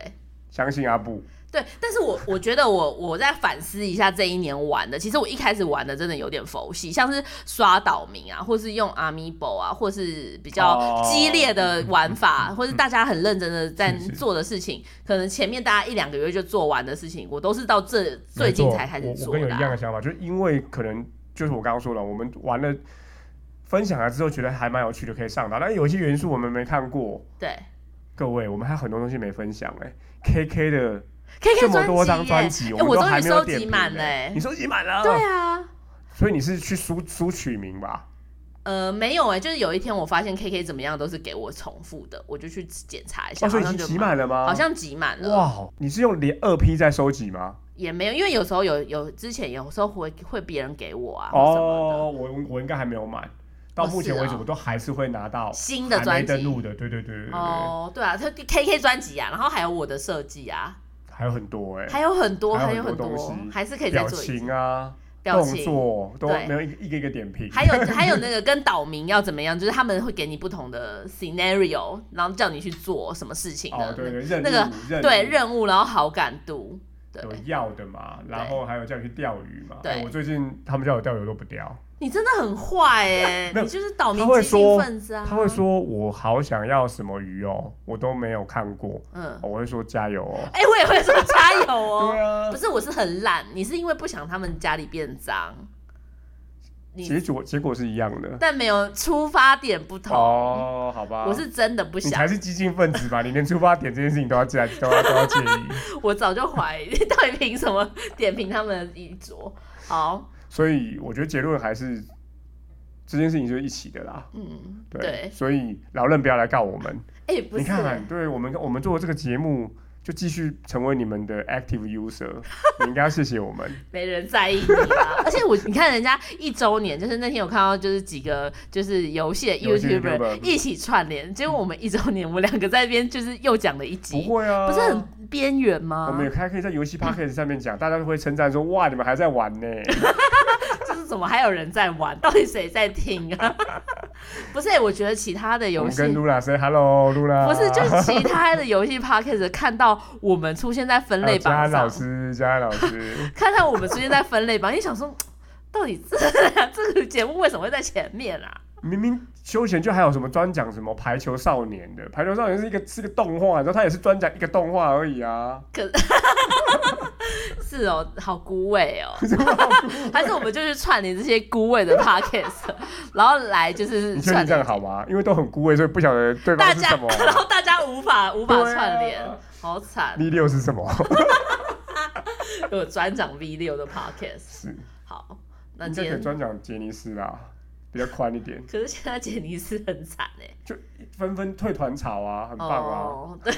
相信阿布。对，但是我 我觉得我我在反思一下这一年玩的，其实我一开始玩的真的有点佛系，像是刷岛民啊，或是用 Amiibo 啊，或是比较哦。激烈的玩法，或是大家很认真的在是是。做的事情，可能前面大家一两个月就做完的事情，我都是到这最近才开始做的啊、跟有一样的想法，就是因为可能就是我刚刚说了，我们玩了分享了之后，觉得还蛮有趣的，可以上岛。但有一些元素我们没看过，对各位，我们还有很多东西没分享哎、K K 的，K 这么多张专专辑，我都还没有收集点评呢满了欸你收集满了？对啊。所以你是去输输取名吧？呃，没有哎、就是有一天我发现 K K 怎么样都是给我重复的，我就去检查一下，哦，所以已经好像集满了吗？好像集满了。哇，你是用连二批在收集吗？也没有，因为有时候有有之前有时候会会别人给我啊，哦，我我应该还没有买，到哦目前为止我都还是会拿到新的还没专辑。登录的，对对对哦，对啊，它 K K 专辑啊，然后还有我的设计啊，还有很多哎、还有很多，还有很多还是可以再表做一次。情啊，动表情。作都对。没有一个一个点评，还有 还有那个跟岛民要怎么样，就是他们会给你不同的 scenario，然后叫你去做什么事情的，哦对对那个对任务，然后好感度，对。有要的嘛，然后还有叫你去钓鱼嘛。对。哎我最近他们叫我钓鱼我都不钓，你真的很坏哎、你就是岛民激进分子啊！他会，说我好想要什么鱼哦，我都没有看过，嗯，我会说加油哦。哎、我也会说加油哦。对啊不，是，我是很懒，你是因为不想他们家里变脏。你结果结果是一样的。但没有出发点不同。哦，好吧，我是真的不想你才，是激进分子吧？你连出发点这件事情都要介都要都要介意，我早就怀疑，你到底凭什么点评他们的衣着？好，所以我觉得结论还是这件事情就是一起的啦。嗯，对，对，所以老任不要来告我们。哎、不是，你看，对我们我们做这个节目，就继续成为你们的 active user，你应该要谢谢我们。没人在意你啦。而且我，你看人家一周年，就是那天有看到，就是几个就是游戏的 YouTuber 一起串联，结果我们一周年，我们两个在那边就是又讲了一集不集，会啊，不是很边缘吗？我们也还可以在游戏 p a c k a g e 上面讲，大家都会称赞说：“哇，你们还在玩呢。就是怎么还有人在玩？到底谁在听啊？不是、我觉得其他的”游戏们跟露娜 say hello，露娜。不是，就是其他的游戏 podcast 看到我们出现在分类榜上老，师，嘉安老师，看到我们出现在分类榜，你想说，到底这这个节目为什么会在前面啊？明明休闲就还有什么专讲什么排球少年的，排球少年是一个是个动画，然后他也是专讲一个动画而已啊。可 是哦，好孤味哦，还是我们就是串联这些孤味的 podcast，然后来就是你确定这样好吗？因为都很孤味，所以不晓得对方大家是什么，。然后大家无法无法串联，好惨，V 六是什么？有专讲 V 六的 podcast。是，好，那今天专讲杰尼斯啦，比较宽一点，可是现在杰尼斯很惨哎。就纷纷退团潮啊，很棒啊。哦，对，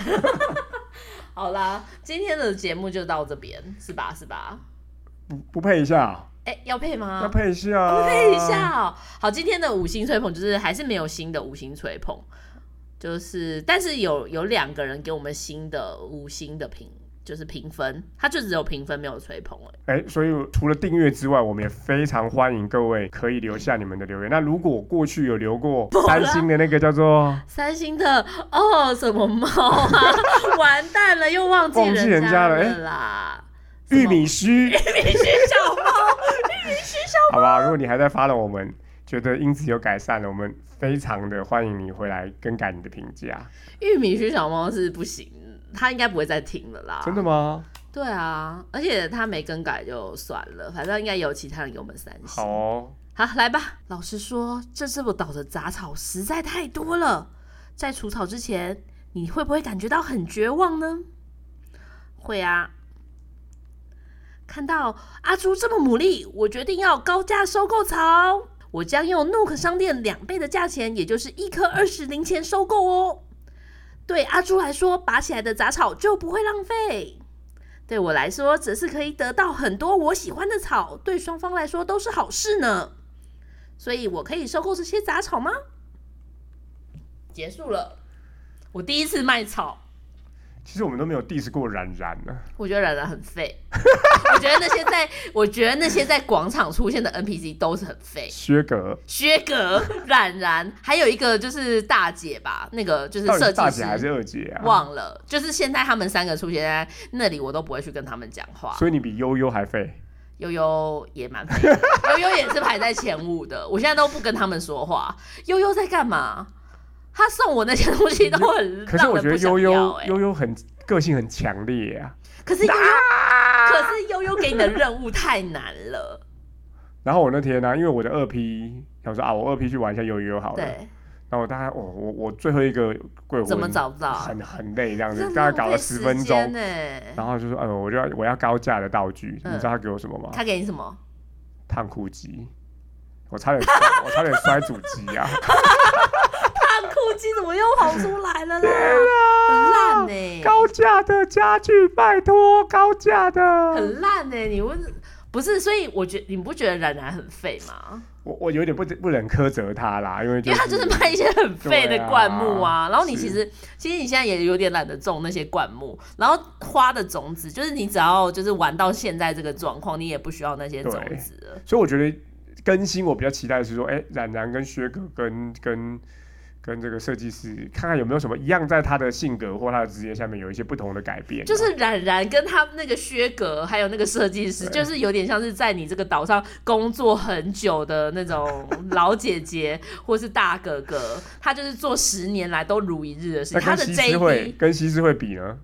好啦，今天的节目就到这边，是吧？是吧？不不配一下，哎、要配吗？要配一下啊，我们配一下哦。好，今天的五星吹捧就是还是没有新的五星吹捧，就是但是有有两个人给我们新的五星的评，就是评分，它就只有评分没有吹捧哎。哎、所以除了订阅之外，我们也非常欢迎各位可以留下你们的留言。那如果过去有留过三星的那个叫做三星的哦，什么猫啊？完蛋了，又忘记忘记人家家了哎啦。玉米须，玉米须小猫，玉米须小好吧？如果你还在发了，我们觉得因此有改善了，我们非常的欢迎你回来更改你的评价。玉米须小猫是不行，他应该不会再听了啦。真的吗？对啊，而且他没更改就算了，反正应该有其他人给我们三星。好哦，好，来吧。老实说，这这座岛的杂草实在太多了，在除草之前，你会不会感觉到很绝望呢？会啊。看到阿朱这么努力，我决定要高价收购草。我将用 Nook 商店两倍的价钱，也就是一颗二十零钱收购哦。对阿朱来说，拔起来的杂草就不会浪费；对我来说，只是可以得到很多我喜欢的草，对双方来说都是好事呢。所以我可以收购这些杂草吗？结束了，我第一次卖草，其实我们都没有 diss 过冉冉呢。我觉得冉冉很废。我觉得那些在，我觉得那些在广场出现的 NPC 都是很废。薛格薛格、冉冉，还有一个就是大姐吧，那个就是设计师，大姐还是二姐啊？忘了。就是现在他们三个出现在那里，我都不会去跟他们讲话。所以你比悠悠还废。悠悠也蛮废，悠悠也是排在前五的。我现在都不跟他们说话。悠悠在干嘛？他送我那些东西都很可是我觉得悠悠悠悠悠很个性很强烈啊。可是悠悠，可是悠悠给你的任务太难了。然后我那天呢、因为我的二 P，想说啊，我二 P 去玩一下悠悠好了。对，然后我大概我我我最后一个鬼魂怎么找不到？很很累这样子这，大概搞了十分钟。呢。然后就说，哎呦，我就要我要高价的道具，嗯你知道他给我什么吗？他给你什么？烫裤机，我差点 我差点摔主机啊！烫裤机怎么又跑出来了啦？很烂呢、高价的家具，拜托，高价的。很烂呢、你问不是？所以我觉你不觉得冉冉很废吗？我我有点不不忍苛责他啦，因为、因为他就是卖一些很废的灌木啊，啊然后你其实其实你现在也有点懒得种那些灌木，然后花的种子就是你只要就是玩到现在这个状况，你也不需要那些种子了。所以我觉得更新我比较期待的是说，哎、冉冉跟薛哥跟跟跟这个设计师，看看有没有什么一样，在他的性格或他的职业下面有一些不同的改变啊、就是冉冉跟他那个薛格还有那个设计师，就是有点像是在你这个岛上工作很久的那种 老姐姐或是大哥哥，他就是做十年来都如一日的事情。他的那跟西施会 JD 跟西施会比呢？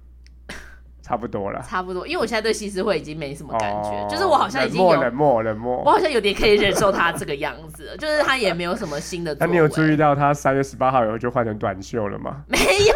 差不多了。差不多，因为我现在对西施会已经没什么感觉，哦就是我好像已经有，冷漠冷漠冷我。好像有点可以忍受他这个样子，就是他也没有什么新的。那你有注意到他三月十八号以后就换成短袖了吗？没有？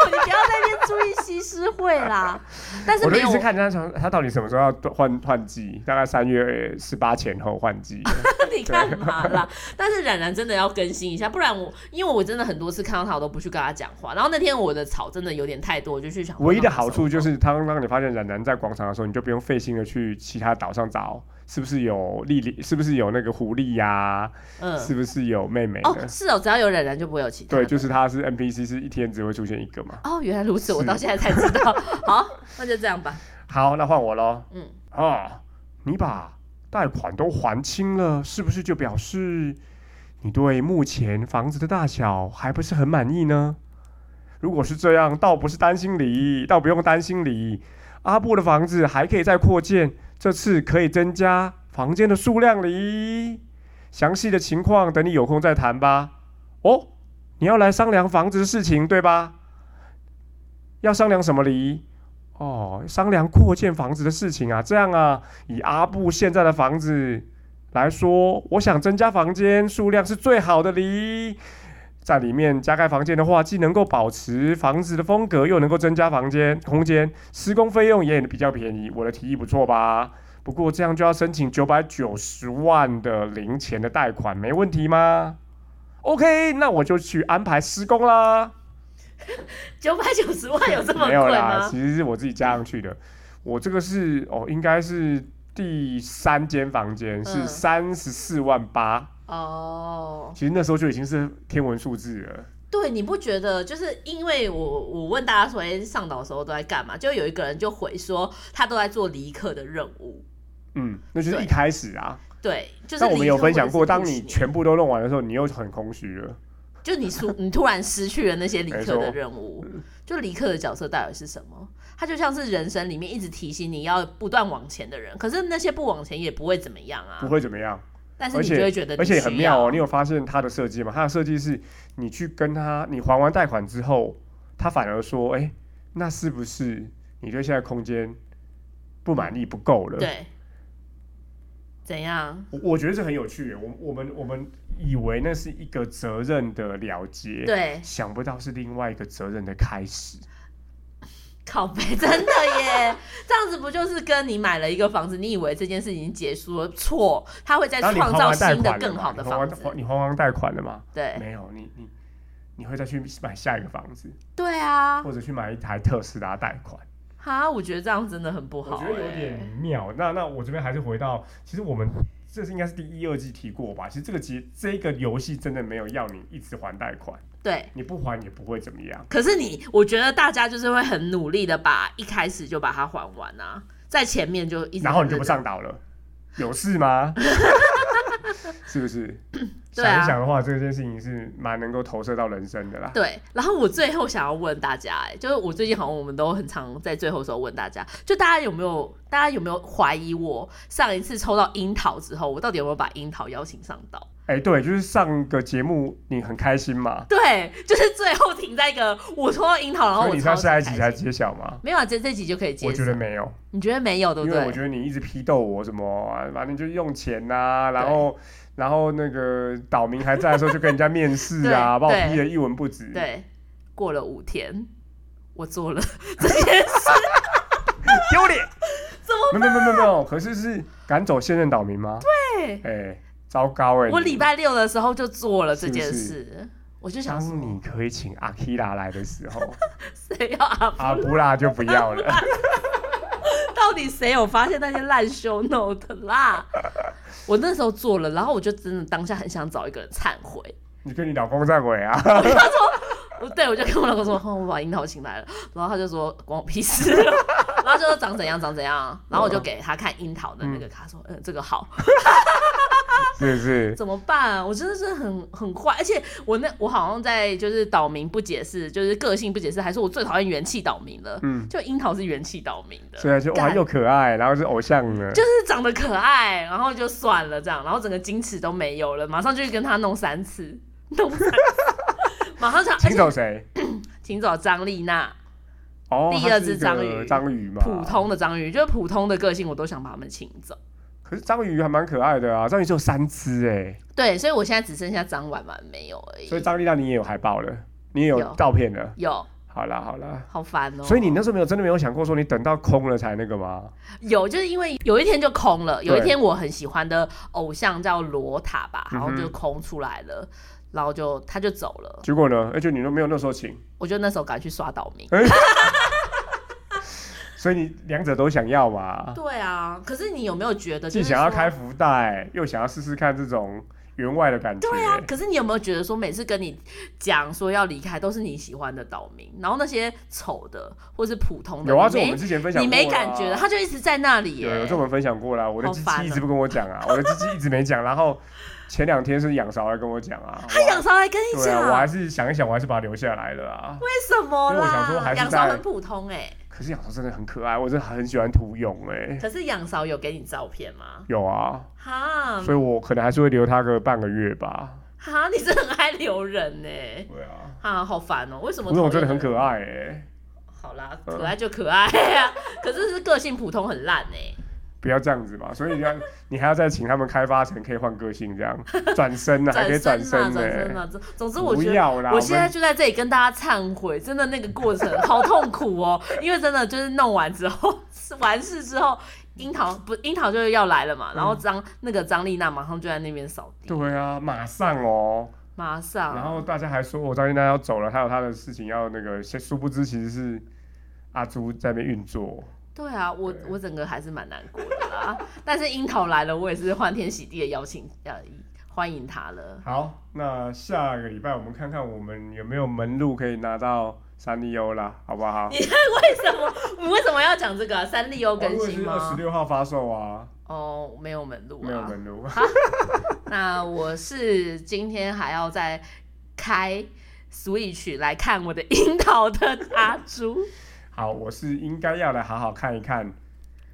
注意西施惠啦。但是我就一直看他从他到底什么时候要换换季，大概三月十八前后换季。你干嘛啦？但是冉冉真的要更新一下，不然我因为我真的很多次看到他，我都不去跟他讲话。然后那天我的草真的有点太多，我就去想。唯一的好处就是，当当你发现冉冉在广场的时候，你就不用费心的去其他岛上找，是不是有丽丽，是不是有那个狐狸呀、嗯，是不是有妹妹的？哦是哦，只要有冉冉就不会有其他。对，就是他是 NPC，是一天只会出现一个嘛。哦，原来如此，我到现在才知道。好，那就这样吧。好，那换我喽。嗯，啊，你把贷款都还清了，是不是就表示你对目前房子的大小还不是很满意呢？如果是这样，倒不是担心你，倒不用担心你。阿布的房子还可以再扩建，这次可以增加房间的数量哩。详细的情况等你有空再谈吧。哦，你要来商量房子的事情对吧？要商量什么哩？哦，商量扩建房子的事情啊，这样啊，以阿布现在的房子来说，我想增加房间数量是最好的哩。在里面加盖房间的话，既能够保持房子的风格，又能够增加房间空间，施工费用也比较便宜。我的提议不错吧？不过这样就要申请九百九十万的零钱的贷款，没问题吗？OK，那我就去安排施工啦。九百九十万有这么贵没有啦，其实是我自己加上去的。我这个是哦，应该是第三间房间，是嗯三十四万八。哦，其实那时候就已经是天文数字了。对，你不觉得就是因为我我问大家说，哎，上岛的时候都在干嘛？就有一个人就回说，他都在做离客的任务。嗯，那就是一开始啊。对，就是但我们有分享过，当你全部都弄完的时候，你又很空虚了。就你突 你突然失去了那些离客的任务，就离客的角色到底是什么？他就像是人生里面一直提醒你要不断往前的人，可是那些不往前也不会怎么样啊不。会怎么样，但是你就会觉得而且很妙哦。你有发现它的设计吗？它的设计是，你去跟他，你还完贷款之后，他反而说，哎、那是不是你对现在空间不满意不够了？对，怎样？我我觉得这很有趣。我我们我们以为那是一个责任的了结，对，想不到是另外一个责任的开始。靠背，真的耶！这样子不就是跟你买了一个房子，你以为这件事已经结束了？错，他会再创造新的更好的房子。你还完贷款了吗？对没有，你你你会再去买下一个房子，对啊，或者去买一台特斯拉贷款。哈，我觉得这样真的很不好我觉得有哎点妙。那那我这边还是回到，其实我们这是应该是第一、二季提过吧？其实这个其实这个游戏真的没有要你一直还贷款，对。你不还也不会怎么样。可是你，我觉得大家就是会很努力的把一开始就把它还完啊，在前面就一直然后你就不上岛了，有事吗？是不是？对啊想一想的话，这件事情是蛮能够投射到人生的啦。对，然后我最后想要问大家、哎，就是我最近好像我们都很常在最后的时候问大家，就大家有没有，大家有没有怀疑我上一次抽到樱桃之后，我到底有没有把樱桃邀请上岛？哎、对，就是上个节目你很开心嘛，对，就是最后停在一个我抽到樱桃，然后你上下一集才揭晓吗？没有啊，这这集就可以揭晓我受。觉得没有，你觉得没有对不对？因为我觉得你一直批斗我什么、啊，反正就用钱呐、然后然后那个岛民还在的时候就跟人家面试啊，把我批的一文不值。对，过了五天，我做了这件事，丢脸。怎么没有没有没有没有，可是是赶走现任岛民吗？对？哎、糟糕哎、你。我礼拜六的时候就做了这件事，我就想说当，你可以请阿 Kira 来的时候，谁要阿阿布拉就不要了。到底谁有发现那些烂 show note 啦？我那时候做了，然后我就真的当下很想找一个人忏悔。你跟你老公忏悔啊？我对我就跟我老公说，哦、我把樱桃请来了，然后他就说关我屁事，然后就说长怎样长怎样，然后我就给他看樱桃的那个卡，说嗯这个好，是是？怎么办？啊我真的是很很坏，而且我那我好像在就是岛民不解释，就是个性不解释，还是我最讨厌元气岛民了。嗯，就樱桃是元气岛民的，所以就哇又可爱，然后是偶像呢，就是长得可爱，然后就算了这样，然后整个矜持都没有了，马上就去跟他弄三次，弄三次，马上想，请走谁？请走张丽娜，哦，第二只章鱼章鱼嘛，普。通的章鱼，就是普通的个性，我都想把他们请走。可是章鱼还蛮可爱的啊，章鱼只有三只哎，对，所以我现在只剩下张婉婉没有而已。所以张丽娜你也有海报了，你也有有照片了。有，好啦好啦，好烦哦、所以你那时候没有真的没有想过说你等到空了才那个吗？有，就是因为有一天就空了，有一天我很喜欢的偶像叫罗塔吧，然后就空出来了，然后就他就走了，结果呢？而且你都没有那时候请，我就那时候赶去刷岛民。所以你两者都想要嘛？对啊，可是你有没有觉得，就是既想要说开福袋，又想要试试看这种员外的感觉。对啊，可是你有没有觉得说，每次跟你讲说要离开，都是你喜欢的岛民，然后那些丑的或是普通的，有啊，这我们之前分享你过啦没感觉的，他就一直在那里耶。有有这我们分享过啦。我的鸡好烦哦鸡一直不跟我讲啊，我的鸡鸡一直没讲。然后前两天是养勺来跟我讲啊，他养勺来跟你讲，啊，我还是想一想，我还是把它留下来了啊。为什么因为我想说？还是在养巢很普通哎，可是养勺真的很可爱，我真的很喜欢图勇哎。可是养巢有给你照片吗？有啊，哈所以我可能还是会留它个半个月吧。哈，你真的很爱留人呢。对啊，哈，好烦哦、为什么？图勇真的很可爱哎。好啦，嗯可爱就可爱呀、可是是个性普通很烂哎、不要这样子嘛，所以你要 你还要再请他们开发成可以换个性这样转身呢、还可以转身呢、转身啊！总总之，我不觉得要啦，我现在就在这里跟大家忏悔，真的那个过程好痛苦哦，因为真的就是弄完之后，完事之后，樱桃不樱桃就是要来了嘛，然后张、那个张丽娜马上就在那边扫地，对啊，马上哦，马上，然后大家还说我张丽娜要走了，还有她的事情要那个，殊不知其实是阿朱在那边运作。对啊，我我整个还是蛮难过的啦，但是樱桃来了，我也是欢天喜地的邀请呃欢迎他了。好，那下个礼拜我们看看我们有没有门路可以拿到三丽欧啦，好不好？你看为什么你为什么要讲这个、啊？三丽鸥更新二十？六号发售啊，哦，没有门路、啊，没有门路。那我是今天还要再开 Switch 来看我的樱桃的阿朱。好，我是应该要来好好看一看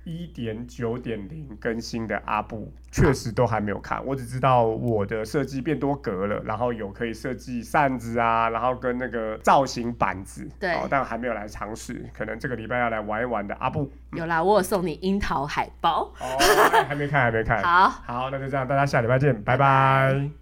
一点九点零更新的阿布，确实都还没有看，我只知道我的设计变多格了，然后有可以设计扇子啊，然后跟那个造型板子，对。哦，但还没有来尝试，可能这个礼拜要来玩一玩的阿布，有啦，我有送你樱桃海报。哦，还没看，还没看，好。好，那就这样，大家下礼拜见，拜拜。拜拜